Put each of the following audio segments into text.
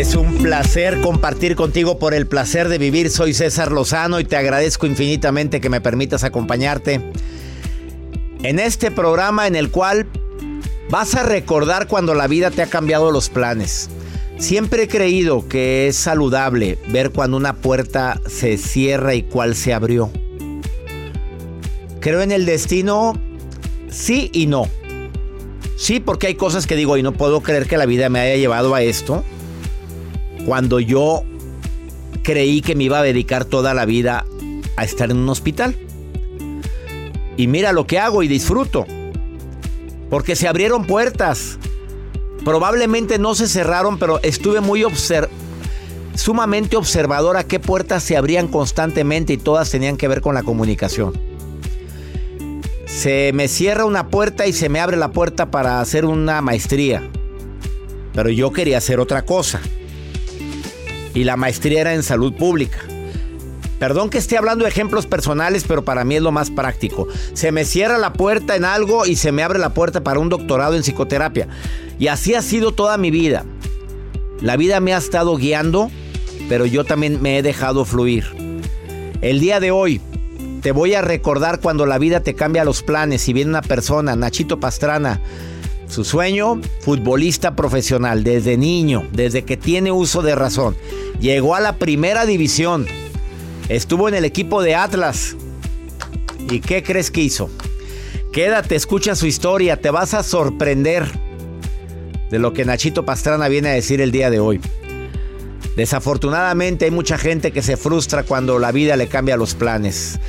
Es un placer compartir contigo por el placer de vivir. Soy César Lozano y te agradezco infinitamente que me permitas acompañarte en este programa en el cual vas a recordar cuando la vida te ha cambiado los planes. Siempre he creído que es saludable ver cuando una puerta se cierra y cuál se abrió. Creo en el destino, sí y no. Sí, porque hay cosas que digo y no puedo creer que la vida me haya llevado a esto cuando yo creí que me iba a dedicar toda la vida a estar en un hospital. Y mira lo que hago y disfruto. Porque se abrieron puertas. Probablemente no se cerraron, pero estuve muy sumamente observador a qué puertas se abrían constantemente y todas tenían que ver con la comunicación. Se me cierra una puerta y se me abre la puerta para hacer una maestría. Pero yo quería hacer otra cosa y la maestría era en salud pública. Perdón que esté hablando de ejemplos personales, pero para mí es lo más práctico. Se me cierra la puerta en algo y se me abre la puerta para un doctorado en psicoterapia. Y así ha sido toda mi vida. La vida me ha estado guiando, pero yo también me he dejado fluir. El día de hoy te voy a recordar cuando la vida te cambia los planes y viene una persona, Nachito Pastrana, su sueño, futbolista profesional, desde niño, desde que tiene uso de razón. Llegó a la primera división. Estuvo en el equipo de Atlas. ¿Y qué crees que hizo? Quédate, escucha su historia, te vas a sorprender de lo que Nachito Pastrana viene a decir el día de hoy. Desafortunadamente hay mucha gente que se frustra cuando la vida le cambia los planes.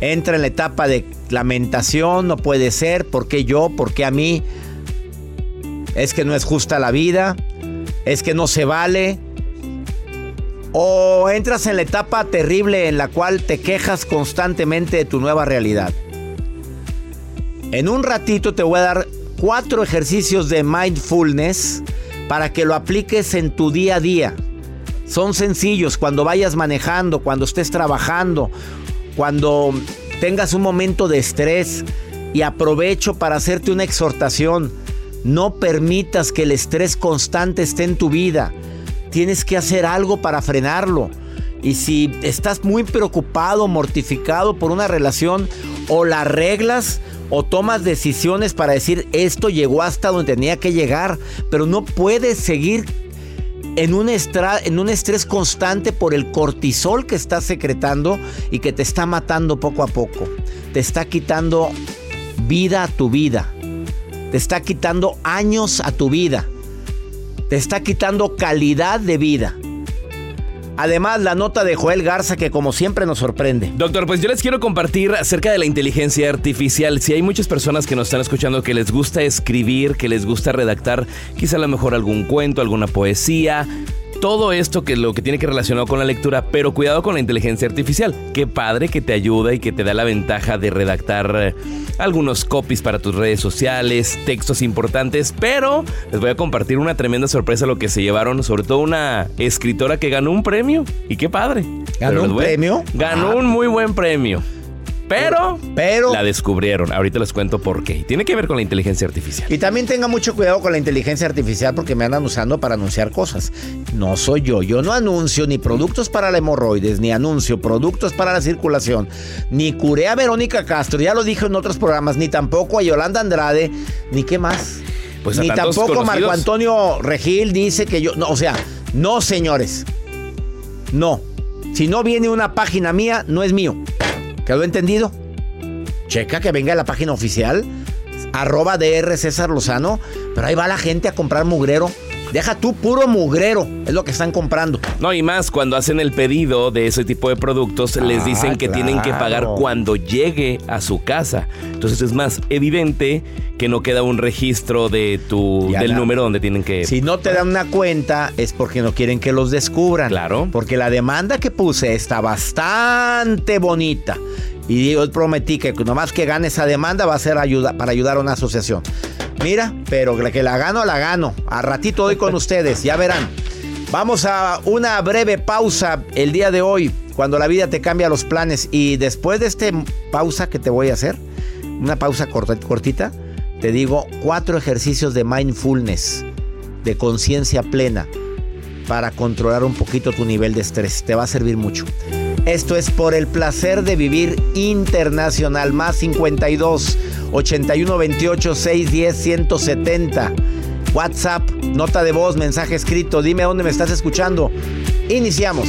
Entra en la etapa de lamentación, no puede ser, ¿por qué yo? ¿Por qué a mí? es que no es justa la vida, es que no se vale. O entras en la etapa terrible en la cual te quejas constantemente de tu nueva realidad. En un ratito te voy a dar cuatro ejercicios de mindfulness para que lo apliques en tu día a día. Son sencillos cuando vayas manejando, cuando estés trabajando, cuando tengas un momento de estrés y aprovecho para hacerte una exhortación no permitas que el estrés constante esté en tu vida. Tienes que hacer algo para frenarlo. Y si estás muy preocupado, mortificado por una relación, o la arreglas o tomas decisiones para decir esto llegó hasta donde tenía que llegar, pero no puedes seguir en un, en un estrés constante por el cortisol que estás secretando y que te está matando poco a poco. te está quitando vida a tu vida. Te está quitando años a tu vida. Está quitando calidad de vida. Además, la nota de Joel Garza que como siempre nos sorprende. Doctor, pues yo les quiero compartir acerca de la inteligencia artificial. Si hay muchas personas que nos están escuchando que les gusta escribir, que les gusta redactar, quizá a lo mejor algún cuento, alguna poesía, todo esto que lo que tiene que relacionar con la lectura, pero cuidado con la inteligencia artificial. Qué padre que te ayuda y que te da la ventaja de redactar eh, algunos copies para tus redes sociales, textos importantes, pero les voy a compartir una tremenda sorpresa lo que se llevaron, sobre todo una escritora que ganó un premio. Y qué padre. ¿Ganó un premio? Ganó Ah. un muy buen premio. Pero, pero la descubrieron. Ahorita les cuento por qué. Tiene que ver con la inteligencia artificial. Y también tenga mucho cuidado con la inteligencia artificial porque me andan usando para anunciar cosas. No soy yo. Yo no anuncio ni productos para la hemorroides, ni anuncio productos para la circulación, ni curé a Verónica Castro, ya lo dije en otros programas, ni tampoco a Yolanda Andrade, ni qué más. Pues ni tampoco Marco conocidos. Antonio Regil dice que yo. No, o sea, no, señores. No. Si no viene una página mía, no es mío. ¿Quedó entendido? Checa que venga la página oficial, arroba DR César Lozano, pero ahí va la gente a comprar mugrero. Deja tú puro mugrero, es lo que están comprando. No, y más cuando hacen el pedido de ese tipo de productos, les Ah, dicen que tienen que pagar cuando llegue a su casa. Entonces es más evidente que no queda un registro de tu Ya del la- número donde tienen que Si no te dan una cuenta es porque no quieren que los descubran. Claro. Porque la demanda que puse está bastante bonita. Y yo prometí que nomás que gane esa demanda va a ser ayuda, para ayudar a una asociación. Mira, pero que la gano, la gano. A ratito hoy con ustedes, ya verán. Vamos a una breve pausa el día de hoy, cuando la vida te cambia los planes. Y después de esta pausa que te voy a hacer, una pausa corta- cortita, te digo cuatro ejercicios de mindfulness, de conciencia plena, para controlar un poquito tu nivel de estrés. Te va a servir mucho. Esto es por el placer de vivir internacional. Más 52 81 28 610 170. WhatsApp, nota de voz, mensaje escrito. Dime dónde me estás escuchando. Iniciamos.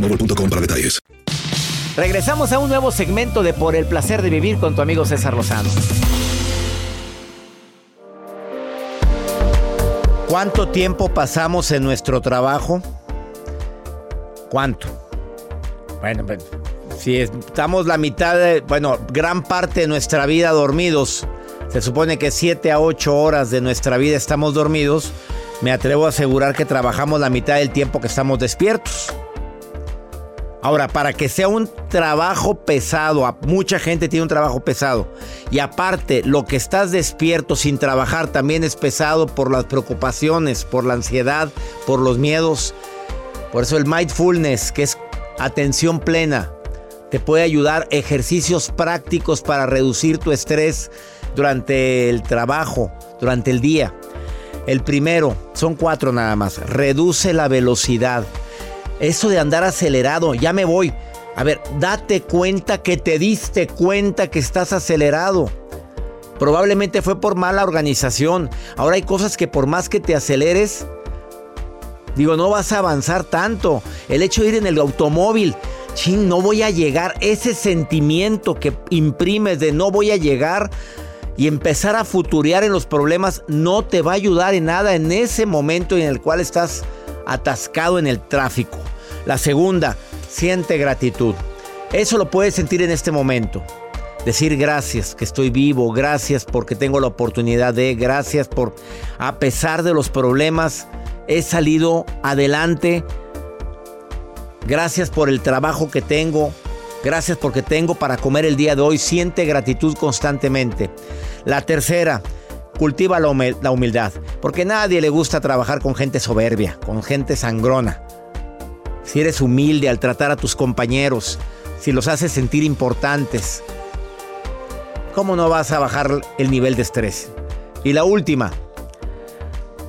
boostmobile.com para detalles. Regresamos a un nuevo segmento de Por el placer de vivir con tu amigo César Lozano. ¿Cuánto tiempo pasamos en nuestro trabajo? ¿Cuánto? Bueno, pues, si estamos la mitad de, bueno, gran parte de nuestra vida dormidos, se supone que 7 a 8 horas de nuestra vida estamos dormidos, me atrevo a asegurar que trabajamos la mitad del tiempo que estamos despiertos. Ahora, para que sea un trabajo pesado, mucha gente tiene un trabajo pesado. Y aparte, lo que estás despierto sin trabajar también es pesado por las preocupaciones, por la ansiedad, por los miedos. Por eso el mindfulness, que es atención plena, te puede ayudar ejercicios prácticos para reducir tu estrés durante el trabajo, durante el día. El primero, son cuatro nada más, reduce la velocidad. Eso de andar acelerado, ya me voy. A ver, date cuenta que te diste cuenta que estás acelerado. Probablemente fue por mala organización. Ahora hay cosas que por más que te aceleres, digo, no vas a avanzar tanto. El hecho de ir en el automóvil, chin, no voy a llegar. Ese sentimiento que imprimes de no voy a llegar y empezar a futurear en los problemas no te va a ayudar en nada en ese momento en el cual estás atascado en el tráfico. La segunda, siente gratitud. Eso lo puedes sentir en este momento. Decir gracias que estoy vivo, gracias porque tengo la oportunidad de, gracias por, a pesar de los problemas, he salido adelante. Gracias por el trabajo que tengo. Gracias porque tengo para comer el día de hoy. Siente gratitud constantemente. La tercera, cultiva la humildad. Porque nadie le gusta trabajar con gente soberbia, con gente sangrona. Si eres humilde al tratar a tus compañeros, si los haces sentir importantes, ¿cómo no vas a bajar el nivel de estrés? Y la última,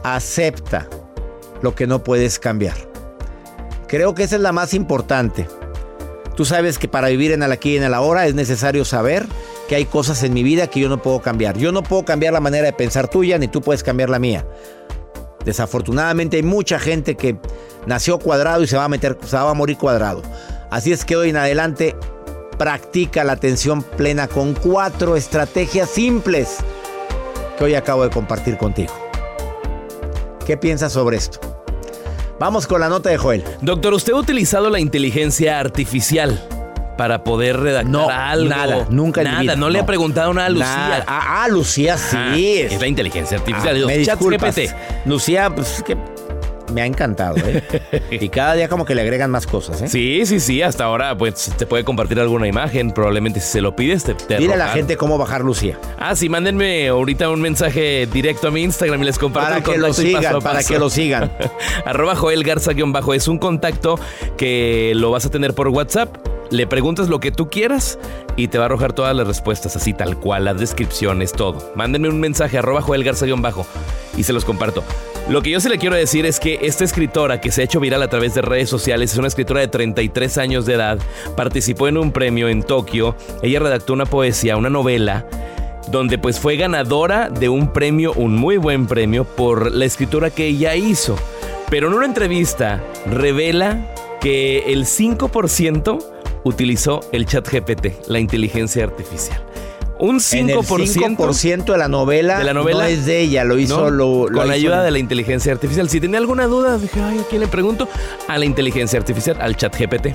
acepta lo que no puedes cambiar. Creo que esa es la más importante. Tú sabes que para vivir en el aquí y en el ahora es necesario saber que hay cosas en mi vida que yo no puedo cambiar. Yo no puedo cambiar la manera de pensar tuya, ni tú puedes cambiar la mía. Desafortunadamente hay mucha gente que nació cuadrado y se va a meter, se va a morir cuadrado. Así es que hoy en adelante practica la atención plena con cuatro estrategias simples que hoy acabo de compartir contigo. ¿Qué piensas sobre esto? Vamos con la nota de Joel. Doctor, ¿usted ha utilizado la inteligencia artificial para poder redactar no, algo? Nada, nunca Nada, vida, no, le ha preguntado nada a Lucía. Ah, ah, Lucía sí. es la inteligencia artificial. Ah, me. GPT. Lucía, pues es que me ha encantado, ¿eh? y cada día como que le agregan más cosas, ¿eh? Sí, sí, sí. Hasta ahora, pues te puede compartir alguna imagen. Probablemente si se lo pides, te, te Dile a la gente cómo bajar Lucía. Ah, sí, mándenme ahorita un mensaje directo a mi Instagram y les comparto Para el que lo sigan, paso para que lo sigan. Arroba Joel Garza-bajo. Es un contacto que lo vas a tener por WhatsApp. Le preguntas lo que tú quieras y te va a arrojar todas las respuestas, así tal cual, las descripciones, todo. Mándenme un mensaje, arroba Joel Garza-bajo, y se los comparto. Lo que yo sí le quiero decir es que esta escritora que se ha hecho viral a través de redes sociales es una escritora de 33 años de edad, participó en un premio en Tokio, ella redactó una poesía, una novela, donde pues fue ganadora de un premio, un muy buen premio, por la escritura que ella hizo. Pero en una entrevista revela que el 5% utilizó el chat GPT, la inteligencia artificial. Un 5%, En el 5% de la novela, de la novela no es de ella, lo hizo ¿no? lo, lo con la ayuda de la inteligencia artificial. Si tenía alguna duda, dije, ay, ¿a quién le pregunto? A la inteligencia artificial, al chat GPT.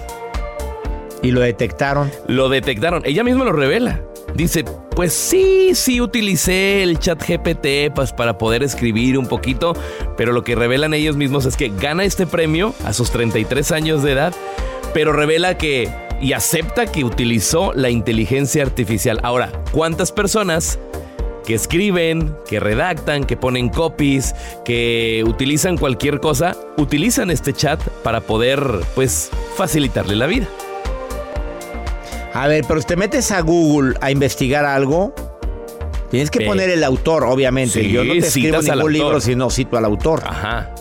Y lo detectaron. Lo detectaron. Ella misma lo revela. Dice, pues sí, sí utilicé el chat GPT pues, para poder escribir un poquito, pero lo que revelan ellos mismos es que gana este premio a sus 33 años de edad, pero revela que y acepta que utilizó la inteligencia artificial. Ahora, ¿cuántas personas que escriben, que redactan, que ponen copies, que utilizan cualquier cosa, utilizan este chat para poder, pues, facilitarle la vida? A ver, pero si te metes a Google a investigar algo, tienes que poner el autor, obviamente. Sí, Yo no te escribo ningún libro si no cito al autor. Ajá.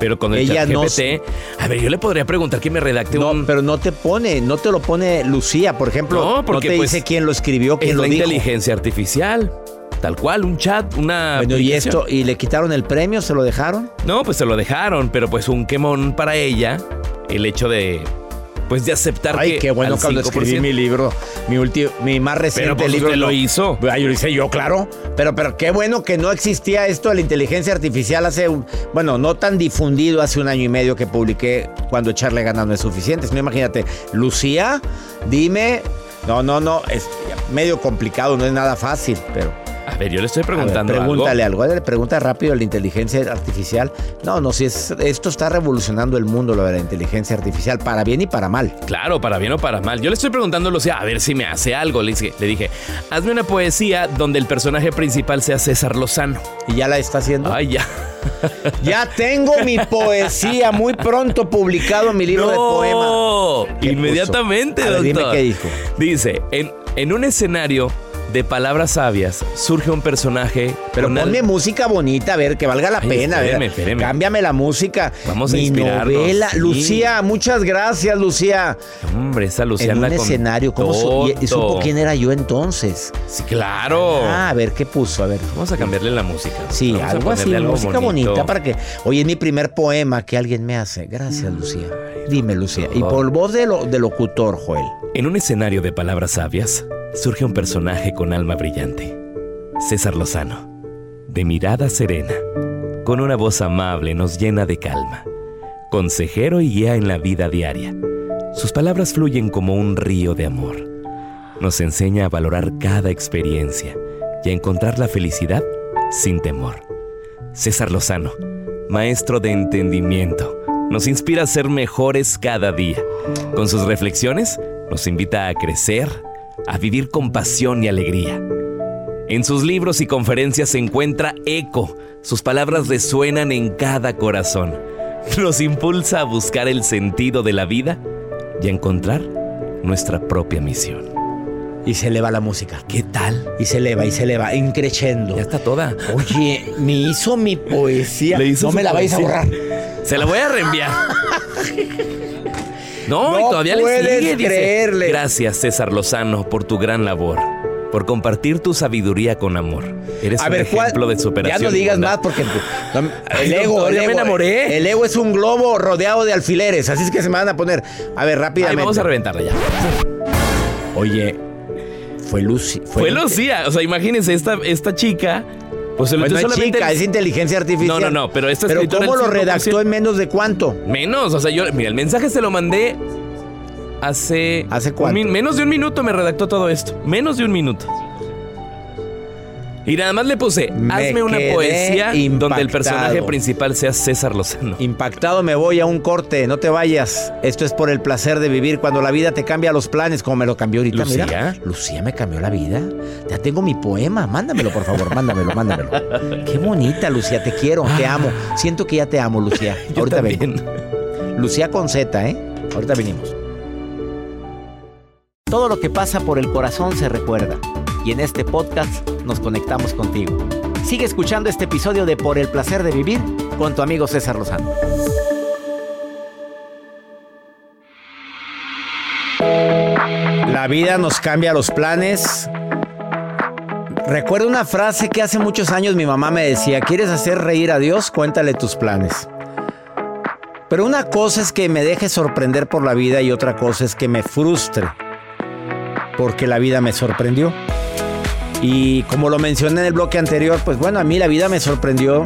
Pero con el Ella chat no GPT, a ver, yo le podría preguntar que me redacte No, un... pero no te pone, no te lo pone Lucía, por ejemplo. No, No, porque, te pues, dice quién lo escribió, quién es lo la dijo. inteligencia artificial. Tal cual, un chat, una. Bueno, y esto, ¿y le quitaron el premio? ¿Se lo dejaron? No, pues se lo dejaron, pero pues un quemón para ella. El hecho de. Pues de aceptar Ay, que. qué bueno cuando 5%. escribí mi libro, mi último, mi más reciente Pero pues libro. usted lo hizo. Ay, yo lo hice yo, claro. Pero, pero qué bueno que no existía esto de la inteligencia artificial hace, un- bueno, no tan difundido hace un año y medio que publiqué cuando echarle ganas no es suficiente. No imagínate, Lucía, dime, no, no, no, es medio complicado, no es nada fácil, pero. A ver, yo le estoy ver, preguntando. pregúntale algo. algo. Le pregunta rápido la inteligencia artificial. No, no, si es, esto está revolucionando el mundo, lo de la inteligencia artificial, para bien y para mal. Claro, para bien o para mal. Yo le estoy preguntando a Lucía, a ver si me hace algo. Le dije, le dije, hazme una poesía donde el personaje principal sea César Lozano. ¿Y ya la está haciendo? Ay, ya. Ya tengo mi poesía muy pronto publicado en mi libro de poemas. No, ¿Qué inmediatamente, ver, doctor. dime qué dijo. Dice, en, en un escenario de palabras sabias surge un personaje. Pero al- ponme música bonita, a ver, que valga la Ay, pena. a ver. espéreme, espéreme. Cámbiame la música. Vamos a Mi inspirarnos, novela. sí. Lucía, muchas gracias, Lucía. Hombre, esa Lucía en un con escenario. ¿Cómo su- y- y supo quién era yo entonces? Sí, claro. Ah, a ver, ¿qué puso? A ver. Vamos a cambiarle la música. Sí, Vamos algo así, algo música bonito. bonita para que. Oye, es mi primer poema que alguien me hace. Gracias, Lucía. Dime, Lucía. Y por voz de, lo, de locutor, Joel. En un escenario de palabras sabias, surge un personaje con alma brillante. César Lozano, de mirada serena, con una voz amable nos llena de calma, consejero y guía en la vida diaria. Sus palabras fluyen como un río de amor. Nos enseña a valorar cada experiencia y a encontrar la felicidad sin temor. César Lozano, maestro de entendimiento, nos inspira a ser mejores cada día. Con sus reflexiones, nos invita a crecer, a vivir con pasión y alegría. En sus libros y conferencias se encuentra eco. Sus palabras resuenan en cada corazón. Nos impulsa a buscar el sentido de la vida y a encontrar nuestra propia misión. Y se eleva la música. ¿Qué tal? Y se eleva, y se eleva, increchendo. Ya está toda. Oye, me hizo mi poesía. Le hizo no me la vais a borrar. Se la voy a reenviar. No, y No todavía le sigue. dice, creerle. Gracias, César Lozano, por tu gran labor. Por compartir tu sabiduría con amor. Eres A un ejemplo de superación. Ya no y digas más porque no, el Ay, ego, el ya me enamoré. El ego es un globo rodeado de alfileres, así es que se me van a poner. A ver, Ay, rápidamente. vamos a reventarla ya. Oye, fue Lucy. Fue Lucía. O sea, imagínense, esta, esta chica. Pues Pues no es solamente. chica, es inteligencia artificial. No, no, no, pero esta Pero ¿cómo lo 5%. redactó en menos de cuánto? Menos, o sea, yo, mira, el mensaje se lo mandé hace. ¿Hace cuánto? menos de un minuto me redactó todo esto. Menos de un minuto. Y nada más le puse, Me hazme una poesía donde el personaje principal sea César Lozano. Impactado me voy a un corte, no te vayas. Esto es por el placer de vivir cuando la vida te cambia los planes, como me lo cambió ahorita. ¿Lucía? Mira, Lucía me cambió la vida. Ya tengo mi poema, mándamelo por favor, mándamelo, mándamelo. Qué bonita, Lucía, te quiero, te amo. Siento que ya te amo, Lucía. Yo ahorita vengo. Lucía con Z, ¿eh? Ahorita venimos. Todo lo que pasa por el corazón se recuerda. Y en este podcast nos conectamos contigo. Sigue escuchando este episodio de Por el placer de vivir con tu amigo César Lozano. La vida nos cambia los planes. Recuerdo una frase que hace muchos años mi mamá me decía, ¿quieres hacer reír a Dios? Cuéntale tus planes. Pero una cosa es que me deje sorprender por la vida y otra cosa es que me frustre porque la vida me sorprendió. Y como lo mencioné en el bloque anterior, pues bueno, a mí la vida me sorprendió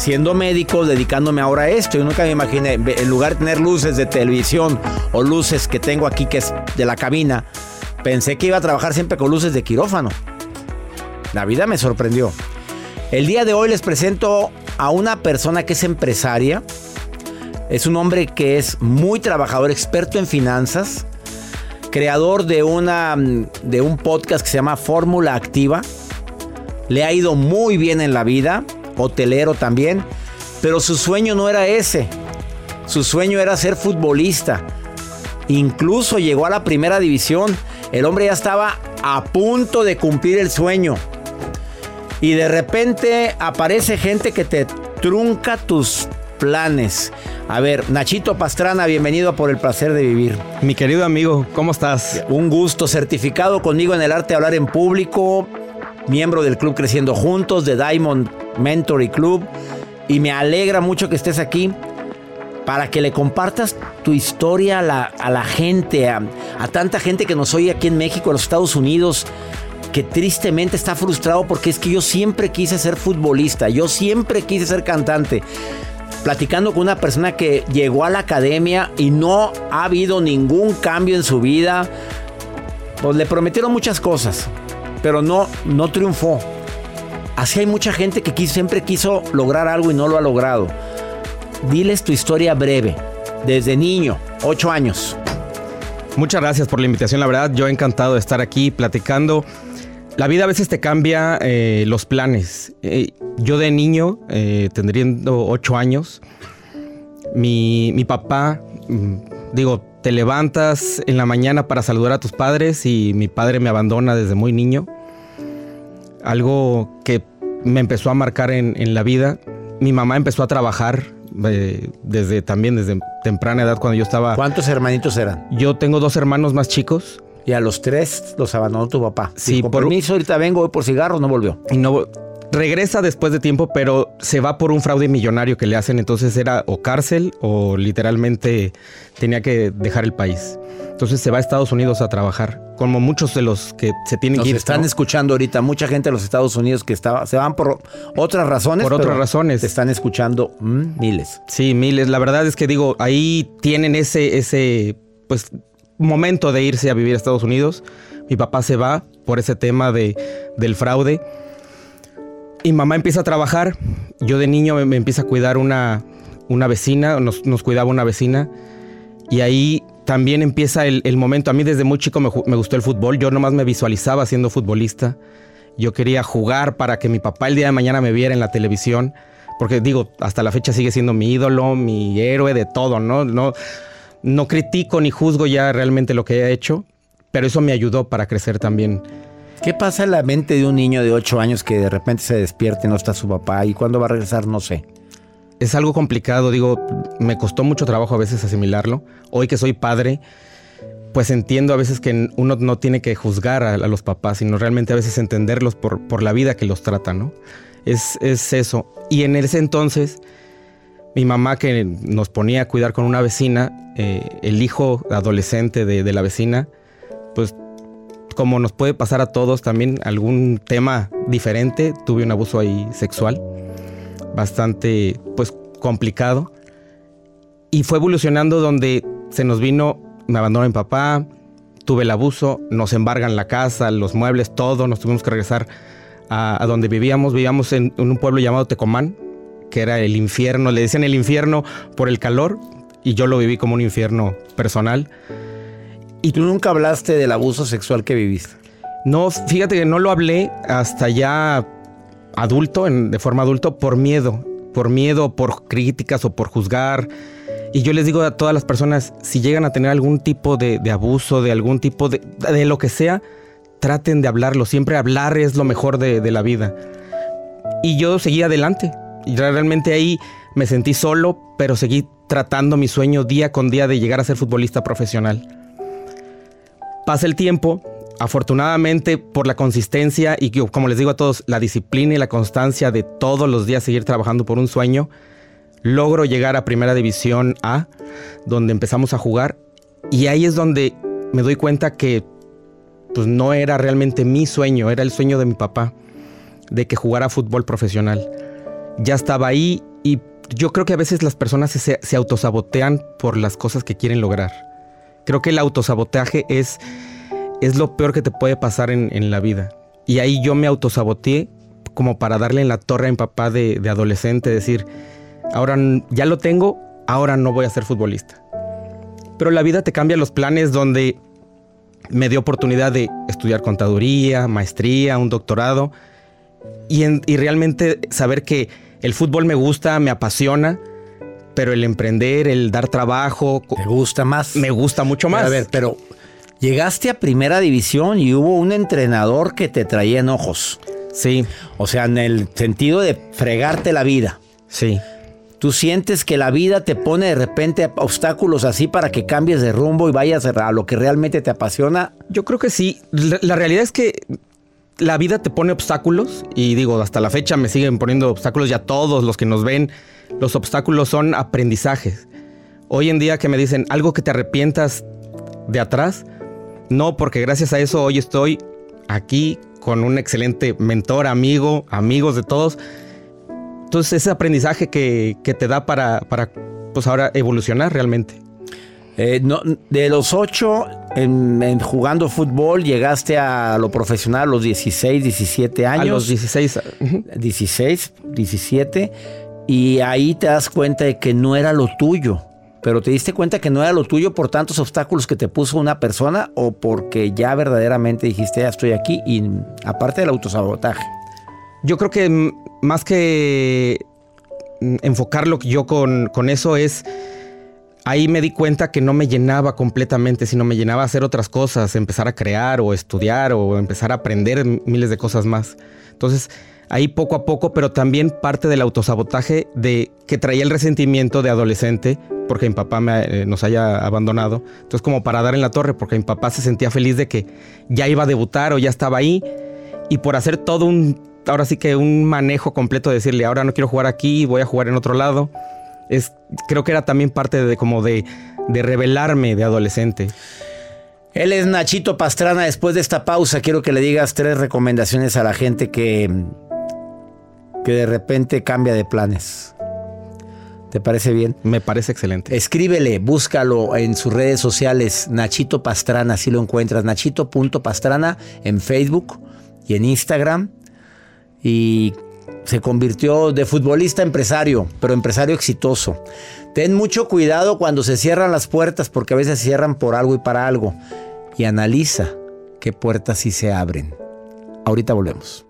siendo médico, dedicándome ahora a esto. Yo nunca me imaginé, en lugar de tener luces de televisión o luces que tengo aquí que es de la cabina, pensé que iba a trabajar siempre con luces de quirófano. La vida me sorprendió. El día de hoy les presento a una persona que es empresaria. Es un hombre que es muy trabajador, experto en finanzas, creador de, una, de un podcast que se llama Fórmula Activa. Le ha ido muy bien en la vida, hotelero también, pero su sueño no era ese. Su sueño era ser futbolista. Incluso llegó a la primera división. El hombre ya estaba a punto de cumplir el sueño. Y de repente aparece gente que te trunca tus planes. A ver, Nachito Pastrana, bienvenido por el placer de vivir. Mi querido amigo, ¿cómo estás? Un gusto, certificado conmigo en el arte de hablar en público, miembro del club Creciendo Juntos, de Diamond Mentory Club, y me alegra mucho que estés aquí para que le compartas tu historia a la, a la gente, a, a tanta gente que nos oye aquí en México, en los Estados Unidos, que tristemente está frustrado porque es que yo siempre quise ser futbolista, yo siempre quise ser cantante. Platicando con una persona que llegó a la academia y no ha habido ningún cambio en su vida, pues le prometieron muchas cosas, pero no, no triunfó. Así hay mucha gente que siempre quiso lograr algo y no lo ha logrado. Diles tu historia breve, desde niño, 8 años. Muchas gracias por la invitación, la verdad, yo encantado de estar aquí platicando. La vida a veces te cambia eh, los planes. Eh, yo de niño, eh, tendriendo ocho años, mi, mi papá, mm, digo, te levantas en la mañana para saludar a tus padres y mi padre me abandona desde muy niño. Algo que me empezó a marcar en, en la vida. Mi mamá empezó a trabajar eh, desde también desde temprana edad cuando yo estaba... ¿Cuántos hermanitos eran? Yo tengo dos hermanos más chicos. Y a los tres los abandonó tu papá. Sí, Dijo, por- permiso, ahorita vengo, voy por cigarros, no volvió. Y no regresa después de tiempo, pero se va por un fraude millonario que le hacen. Entonces era o cárcel o literalmente tenía que dejar el país. Entonces se va a Estados Unidos a trabajar, como muchos de los que se tienen Nos que ir. están ¿no? escuchando ahorita mucha gente de los Estados Unidos que estaba, se van por otras razones. Por otras razones. Te están escuchando mm, miles. Sí, miles. La verdad es que digo, ahí tienen ese, ese pues momento de irse a vivir a Estados Unidos. Mi papá se va por ese tema de, del fraude. Y mamá empieza a trabajar. Yo de niño me, me empieza a cuidar una, una vecina, nos, nos, cuidaba una vecina. Y ahí también empieza el, el momento. A mí desde muy chico me, me, gustó el fútbol. Yo nomás me visualizaba siendo futbolista. Yo quería jugar para que mi papá el día de mañana me viera en la televisión. Porque digo, hasta la fecha sigue siendo mi ídolo, mi héroe de todo, ¿no? No, no critico ni juzgo ya realmente lo que he hecho, pero eso me ayudó para crecer también. ¿Qué pasa en la mente de un niño de 8 años que de repente se despierte y no está su papá? ¿Y cuándo va a regresar? No sé. Es algo complicado, digo, me costó mucho trabajo a veces asimilarlo. Hoy que soy padre, pues entiendo a veces que uno no tiene que juzgar a, a los papás, sino realmente a veces entenderlos por, por la vida que los trata, ¿no? Es, es eso. Y en ese entonces, mi mamá que nos ponía a cuidar con una vecina, eh, el hijo adolescente de, la vecina, pues como nos puede pasar a todos también algún tema diferente, tuve un abuso ahí sexual, bastante pues complicado. Y fue evolucionando donde se nos vino, me abandonó mi papá, tuve el abuso, nos embargan la casa, los muebles, todo, nos tuvimos que regresar a, a donde vivíamos, vivíamos en, en un pueblo llamado Tecomán, que era el infierno, le decían el infierno por el calor, y yo lo viví como un infierno personal. ¿Y tú nunca hablaste del abuso sexual que viviste? No, fíjate que no lo hablé hasta ya adulto, en, de forma adulto, por miedo. Por miedo, por críticas o por juzgar. Y yo les digo a todas las personas, si llegan a tener algún tipo de, de abuso, de algún tipo de, de, lo que sea, traten de hablarlo. Siempre hablar es lo mejor de, de la vida. Y yo seguí adelante. Y realmente ahí me sentí solo, pero seguí tratando mi sueño día con día de llegar a ser futbolista profesional. Pasa el tiempo, afortunadamente por la consistencia y como les digo a todos, la disciplina y la constancia de todos los días seguir trabajando por un sueño, logro llegar a Primera División A, donde empezamos a jugar y ahí es donde me doy cuenta que pues no era realmente mi sueño, era el sueño de mi papá, de que jugara fútbol profesional. Ya estaba ahí y yo creo que a veces las personas se, se autosabotean por las cosas que quieren lograr. Creo que el autosabotaje es, es lo peor que te puede pasar en, en, la vida. Y ahí yo me autosaboteé como para darle en la torre a mi papá de, de adolescente, decir, ahora ya lo tengo, ahora no voy a ser futbolista. Pero la vida te cambia los planes donde me dio oportunidad de estudiar contaduría, maestría, un doctorado y, en, y realmente saber que el fútbol me gusta, me apasiona, pero el emprender, el dar trabajo. ¿Te gusta más? Me gusta mucho más. Pero a ver, pero llegaste a primera división y hubo un entrenador que te traía enojos. Sí. O sea, en el sentido de fregarte la vida. Sí. ¿Tú sientes que la vida te pone de repente obstáculos así para que cambies de rumbo y vayas a lo que realmente te apasiona? Yo creo que sí. La, la realidad es que la vida te pone obstáculos y digo, hasta la fecha me siguen poniendo obstáculos ya todos los que nos ven. Los obstáculos son aprendizajes. Hoy en día que me dicen algo que te arrepientas de atrás, no, porque gracias a eso hoy estoy aquí con un excelente mentor, amigo, amigos de todos. Entonces ese aprendizaje que, que te da para, para, pues ahora evolucionar realmente. Eh, no, de los ocho en, en, jugando fútbol, llegaste a lo profesional a los 16, 17 años. A los 16. 16, 17. Y ahí te das cuenta de que no era lo tuyo. Pero te diste cuenta que no era lo tuyo por tantos obstáculos que te puso una persona o porque ya verdaderamente dijiste, ya estoy aquí y aparte del autosabotaje. Yo creo que más que enfocarlo yo con, con eso es ahí me di cuenta que no me llenaba completamente, sino me llenaba hacer otras cosas, empezar a crear o estudiar o empezar a aprender miles de cosas más. Entonces, ahí poco a poco, pero también parte del autosabotaje de que traía el resentimiento de adolescente porque mi papá me, eh, nos haya abandonado. Entonces, como para dar en la torre, porque mi papá se sentía feliz de que ya iba a debutar o ya estaba ahí y por hacer todo un, ahora sí que un manejo completo de decirle, ahora no quiero jugar aquí, voy a jugar en otro lado es, creo que era también parte de como de, de revelarme de adolescente. Él es Nachito Pastrana. Después de esta pausa, quiero que le digas tres recomendaciones a la gente que, que de repente cambia de planes. ¿Te parece bien? Me parece excelente. Escríbele, búscalo en sus redes sociales, Nachito Pastrana, así lo encuentras, nachito.pastrana en Facebook y en Instagram. Y se convirtió de futbolista a empresario, pero empresario exitoso. Ten mucho cuidado cuando se cierran las puertas, porque a veces cierran por algo y para algo. Y analiza qué puertas sí se abren. Ahorita volvemos.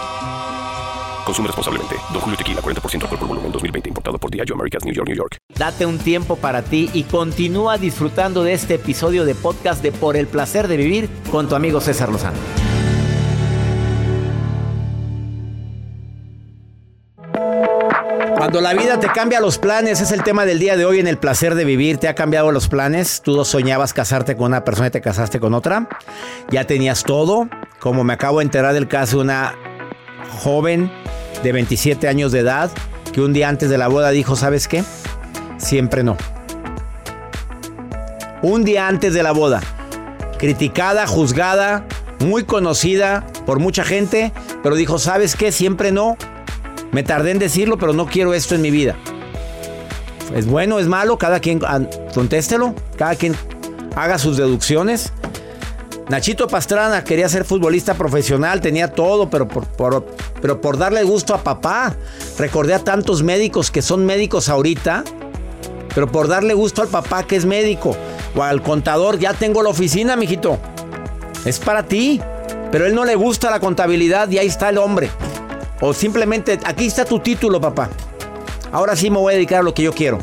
Consume responsablemente. Don Julio Tequila, 40% alcohol por volumen, 2020. Importado por Diageo Americas, New York, New York. Date un tiempo para ti y continúa disfrutando de este episodio de podcast de Por el Placer de Vivir con tu amigo César Lozano. Cuando la vida te cambia los planes, es el tema del día de hoy en el placer de vivir. ¿Te ha cambiado los planes? ¿Tú soñabas casarte con una persona y te casaste con otra? ¿Ya tenías todo? Como me acabo de enterar del caso de una joven de 27 años de edad que un día antes de la boda dijo, ¿sabes qué? Siempre no. Un día antes de la boda. Criticada, juzgada, muy conocida por mucha gente, pero dijo, ¿sabes qué? Siempre no. Me tardé en decirlo, pero no quiero esto en mi vida. ¿Es bueno, es malo? Cada quien ah, contéstelo, cada quien haga sus deducciones. Nachito Pastrana quería ser futbolista profesional, tenía todo, pero por, por, pero por darle gusto a papá. Recordé a tantos médicos que son médicos ahorita, pero por darle gusto al papá que es médico. O al contador, ya tengo la oficina, mijito. Es para ti. Pero él no le gusta la contabilidad y ahí está el hombre. O simplemente, aquí está tu título, papá. Ahora sí me voy a dedicar a lo que yo quiero.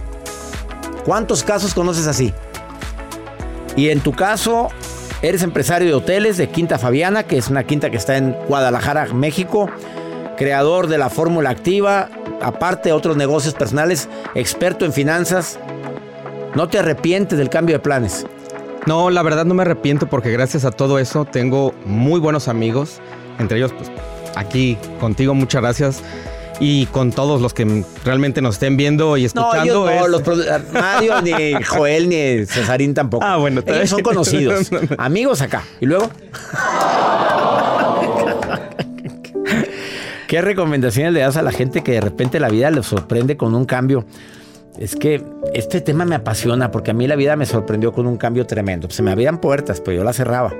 ¿Cuántos casos conoces así? Y en tu caso, eres empresario de hoteles de Quinta Fabiana, que es una quinta que está en Guadalajara, México. Creador de la fórmula activa, aparte de otros negocios personales, experto en finanzas. ¿No te arrepientes del cambio de planes? No, la verdad no me arrepiento porque gracias a todo eso tengo muy buenos amigos. Entre ellos, pues aquí contigo, muchas gracias. Y con todos los que realmente nos estén viendo y escuchando. No, no, los Mario, ni Joel, ni Cesarín tampoco. Ah, bueno. Ellos son conocidos. Amigos acá. ¿Y luego? ¿Qué recomendaciones le das a la gente que de repente la vida les sorprende con un cambio? Es que este tema me apasiona porque a mí la vida me sorprendió con un cambio tremendo. Se me abrían puertas, pero yo las cerraba.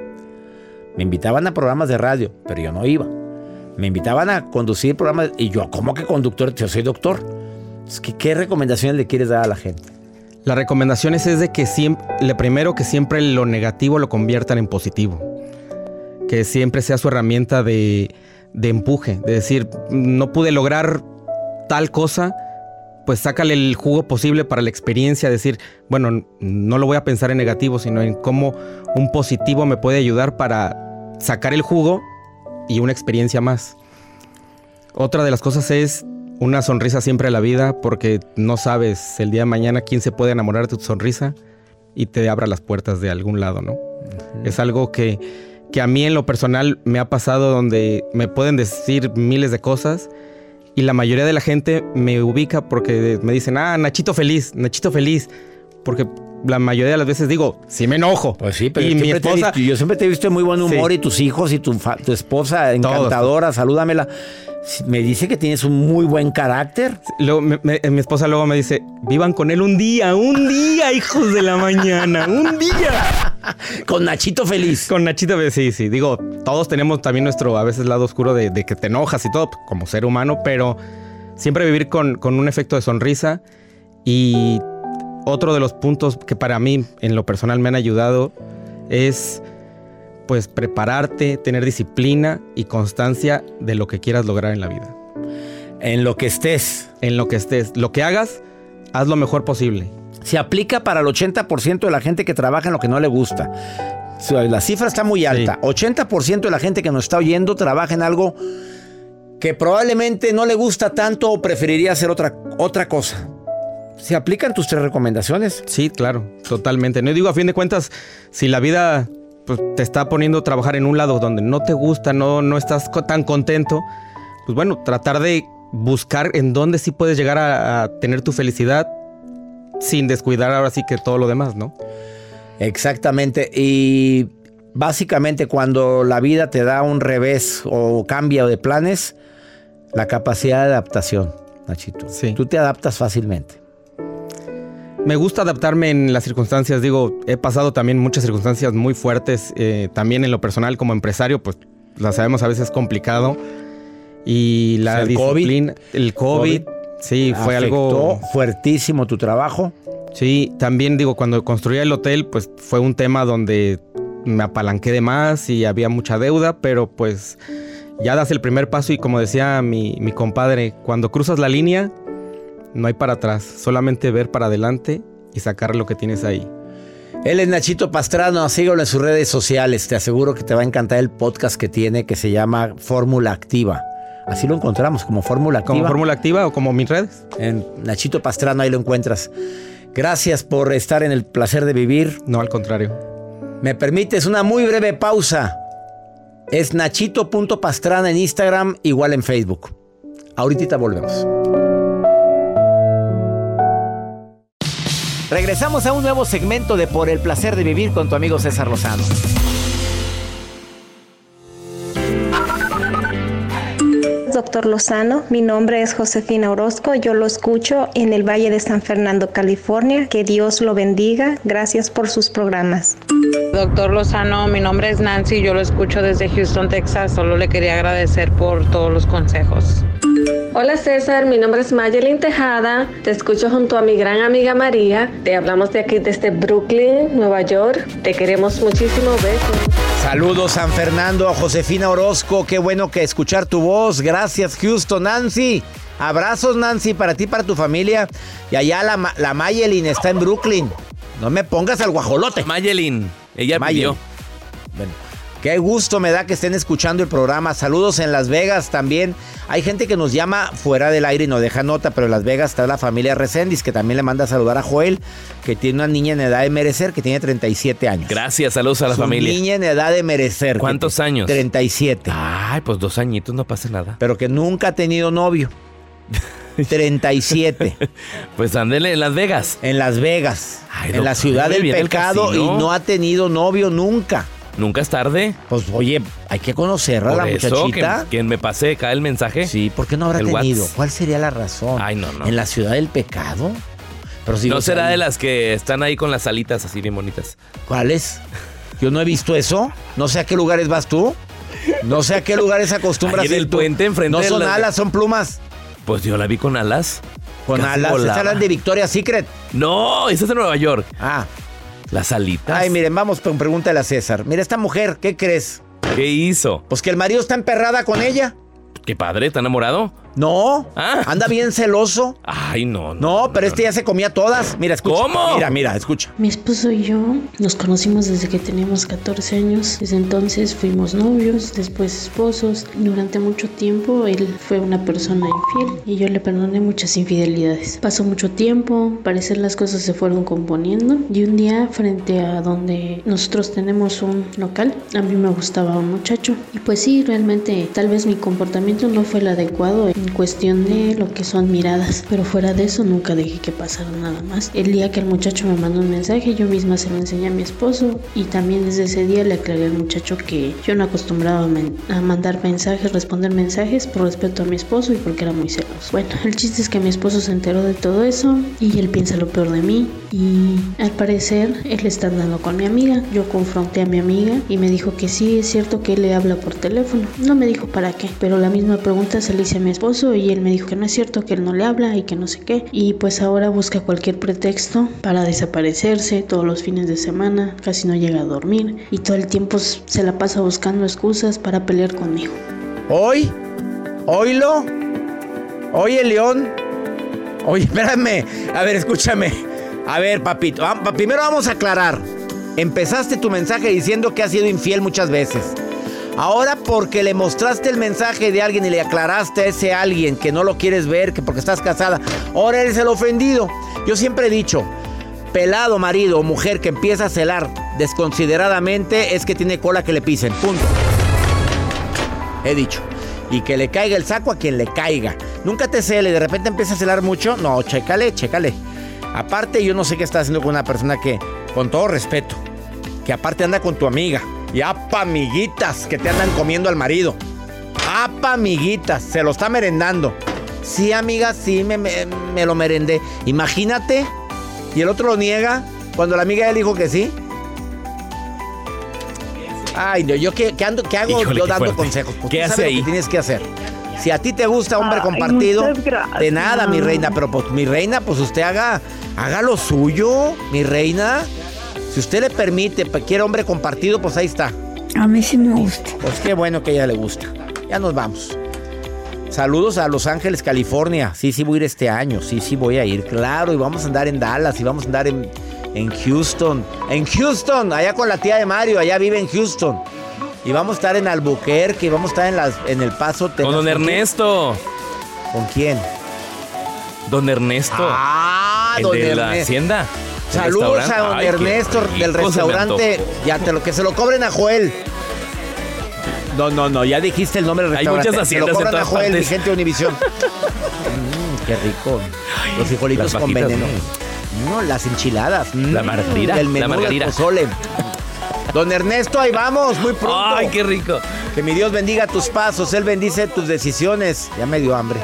Me invitaban a programas de radio, pero yo no iba. Me invitaban a conducir programas y yo, ¿cómo que conductor? Yo soy doctor. ¿Qué recomendaciones le quieres dar a la gente? La recomendación es de que siempre, le primero que siempre lo negativo lo conviertan en positivo. Que siempre sea su herramienta de, de empuje, de decir, no pude lograr tal cosa, pues sácale el jugo posible para la experiencia, decir, bueno, no lo voy a pensar en negativo, sino en cómo un positivo me puede ayudar para sacar el jugo y una experiencia más. Otra de las cosas es una sonrisa siempre a la vida, porque no sabes el día de mañana quién se puede enamorar de tu sonrisa y te abra las puertas de algún lado, ¿no? Es algo que, que a mí en lo personal me ha pasado donde me pueden decir miles de cosas y la mayoría de la gente me ubica porque me dicen, ah, Nachito feliz, Nachito feliz, porque la mayoría de las veces digo, sí me enojo. Pues sí, pero y mi esposa, yo siempre te he visto de muy buen humor y tus hijos y tu, tu esposa encantadora, salúdamela. Me dice que tienes un muy buen carácter. Luego, mi esposa luego me dice, vivan con él un día, un día, hijos de la mañana, un día. con Nachito feliz. Con Nachito feliz, sí, sí. Digo, todos tenemos también nuestro a veces lado oscuro de, que te enojas y todo, como ser humano, pero siempre vivir con, con un efecto de sonrisa Y otro de los puntos que para mí en lo personal me han ayudado es pues prepararte, tener disciplina y constancia de lo que quieras lograr en la vida. En lo que estés. En lo que estés. Lo que hagas, haz lo mejor posible. Se aplica para el 80% de la gente que trabaja en lo que no le gusta. La cifra está muy alta. 80% de la gente que nos está oyendo trabaja en algo que probablemente no le gusta tanto o preferiría hacer otra, otra cosa. ¿Se aplican tus tres recomendaciones? Sí, claro, totalmente. No digo, a fin de cuentas, si la vida pues, te está poniendo a trabajar en un lado donde no te gusta, no, no estás tan contento, pues bueno, tratar de buscar en dónde sí puedes llegar a, tener tu felicidad sin descuidar ahora sí que todo lo demás, ¿no? Exactamente. Y básicamente cuando la vida te da un revés o cambia de planes, la capacidad de adaptación, Nachito. Sí. Tú te adaptas fácilmente me gusta adaptarme en las circunstancias. Digo, he pasado también muchas circunstancias muy fuertes, eh, también en lo personal como empresario, pues la sabemos a veces complicado. Y la disciplina, el COVID, sí, fue algo fuertísimo tu trabajo. Sí, también digo, cuando construía el hotel, pues fue un tema donde me apalanqué de más y había mucha deuda, pero pues ya das el primer paso y como decía mi, mi compadre, cuando cruzas la línea, no hay para atrás, solamente ver para adelante y sacar lo que tienes ahí. Él es Nachito Pastrano, síguelo en sus redes sociales. Te aseguro que te va a encantar el podcast que tiene que se llama Fórmula Activa. Así lo encontramos, como Fórmula Activa. ¿Como Fórmula Activa o como mis redes? En Nachito Pastrano, ahí lo encuentras. Gracias por estar en el placer de vivir. No, al contrario. Me permites una muy breve pausa. Es nachito.pastrana en Instagram, igual en Facebook. Ahorita volvemos. Regresamos a un nuevo segmento de Por el placer de vivir con tu amigo César Lozano. Doctor Lozano, mi nombre es Josefina Orozco, yo lo escucho en el Valle de San Fernando, California. Que Dios lo bendiga. Gracias por sus programas. Doctor Lozano, mi nombre es Nancy, yo lo escucho desde Houston, Texas. Solo le quería agradecer por todos los consejos. Hola César, mi nombre es Mayelin Tejada, te escucho junto a mi gran amiga María, te hablamos de aquí desde Brooklyn, Nueva York, te queremos muchísimo, besos. Saludos San Fernando, a Josefina Orozco, qué bueno que escuchar tu voz, gracias Houston, Nancy. Abrazos Nancy para ti, para tu familia. Y allá la, la Mayelin está en Brooklyn. No me pongas al guajolote. Mayelin, ella Mayelin. Bueno. Qué gusto me da que estén escuchando el programa. Saludos en Las Vegas también. Hay gente que nos llama fuera del aire y no deja nota, pero en Las Vegas está la familia Recendis, que también le manda a saludar a Joel, que tiene una niña en edad de merecer, que tiene 37 años. Gracias, saludos a la familia. Niña en edad de merecer. ¿Cuántos años? 37. Ay, pues dos añitos, no pasa nada. Pero que nunca ha tenido novio. 37. pues andele en Las Vegas. En Las Vegas. en la ciudad del pecado y no ha tenido novio nunca. Nunca es tarde. Pues oye, hay que conocerla, la muchachita. Que, me pase cae el mensaje. Sí, ¿por qué no habrá tenido? ¿Cuál sería la razón? Ay, no, no. ¿En la ciudad del pecado? Pero si no será de las que están ahí con las alitas así bien bonitas. ¿Cuáles? Yo no he visto eso. No sé a qué lugares vas tú. No sé a qué lugares acostumbras ir. el puente enfrente. No son alas, son plumas. Pues yo la vi con alas. Con alas. ¿Esas eran de Victoria's Secret? No, esa es de Nueva York. Ah. Las alitas. Ay, miren, vamos con pregúntale a César. Mira, esta mujer, ¿qué crees? ¿Qué hizo? Pues que el marido está emperrada con ella. Qué padre, ¿está enamorado? No, ah. anda bien celoso. Ay, no, no. No, pero este ya se comía todas. Mira, escucha. ¿Cómo? Mira, mira, escucha. Mi esposo y yo nos conocimos desde que teníamos 14 años. Desde entonces fuimos novios, después esposos. Durante mucho tiempo él fue una persona infiel y yo le perdoné muchas infidelidades. Pasó mucho tiempo, parecer las cosas se fueron componiendo y un día frente a donde nosotros tenemos un local, a mí me gustaba un muchacho y pues sí, realmente tal vez mi comportamiento no fue el adecuado en cuestión de lo que son miradas, pero fuera de eso nunca dejé que pasara nada más. El día que el muchacho me mandó un mensaje, yo misma se lo enseñé a mi esposo y también desde ese día le aclaré al muchacho que yo no acostumbraba a, mandar mensajes, responder mensajes por respeto a mi esposo y porque era muy celoso. Bueno, el chiste es que mi esposo se enteró de todo eso y él piensa lo peor de mí y al parecer él está andando con mi amiga. Yo confronté a mi amiga y me dijo que sí, es cierto que él le habla por teléfono. No me dijo para qué, pero la misma pregunta se le hice a mi esposo y él me dijo que no es cierto, que él no le habla y que no sé qué. Y pues ahora busca cualquier pretexto para desaparecerse todos los fines de semana, casi no llega a dormir y todo el tiempo se la pasa buscando excusas para pelear conmigo. ¿Hoy? ¿Oílo? Oye, León. Oye, espérame. A ver, escúchame. A ver, papito. Primero vamos a aclarar. Empezaste tu mensaje diciendo que has sido infiel muchas veces. Ahora porque le mostraste el mensaje de alguien y le aclaraste a ese alguien que no lo quieres ver, que porque estás casada, ahora eres el ofendido. Yo siempre he dicho, pelado marido o mujer que empieza a celar desconsideradamente es que tiene cola que le pisen. Punto. He dicho. Y que le caiga el saco a quien le caiga. Nunca te cele, de repente empieza a celar mucho. No, chécale, chécale. Aparte, yo no sé qué estás haciendo con una persona que, con todo respeto, que aparte anda con tu amiga. Y apa, amiguitas, que te andan comiendo al marido. Apa, amiguitas, se lo está merendando. Sí, amiga, sí, me, me, lo merendé. Imagínate. Y el otro lo niega cuando la amiga ya le dijo que sí. Ay, yo, yo ¿qué, ando, qué hago yo dando consejos? Pues ¿Qué hace ahí? tienes que hacer. Si a ti te gusta hombre compartido, de nada, mi reina, pero pues, mi reina, pues usted haga, haga lo suyo, mi reina. Si usted le permite, quiere hombre compartido, pues ahí está. A mí sí me gusta. Pues qué bueno que a ella le gusta. Ya nos vamos. Saludos a Los Ángeles, California. Sí, sí voy a ir este año. Sí, sí voy a ir. Claro, y vamos a andar en Dallas y vamos a andar en, en Houston. En Houston, allá con la tía de Mario, allá vive en Houston. Y vamos a estar en Albuquerque y vamos a estar en, las, en El Paso. Con don Ernesto. ¿Con quién? Don Ernesto. Ah, el de la hacienda. Saludos a don Ernesto del restaurante. Ya te lo que se lo cobren a Joel. No, no, no, ya dijiste el nombre del restaurante. Hay muchas haciendas se lo cobran a Joel, mi gente de Univisión. mm, qué rico. Los frijolitos con veneno. No, las enchiladas. La margarita. El menú la margarita. Del pozole. Don Ernesto, ahí vamos, muy pronto. Ay, qué rico. Que mi Dios bendiga tus pasos, Él bendice tus decisiones. Ya me dio hambre.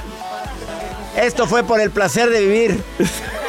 Esto fue por el placer de vivir.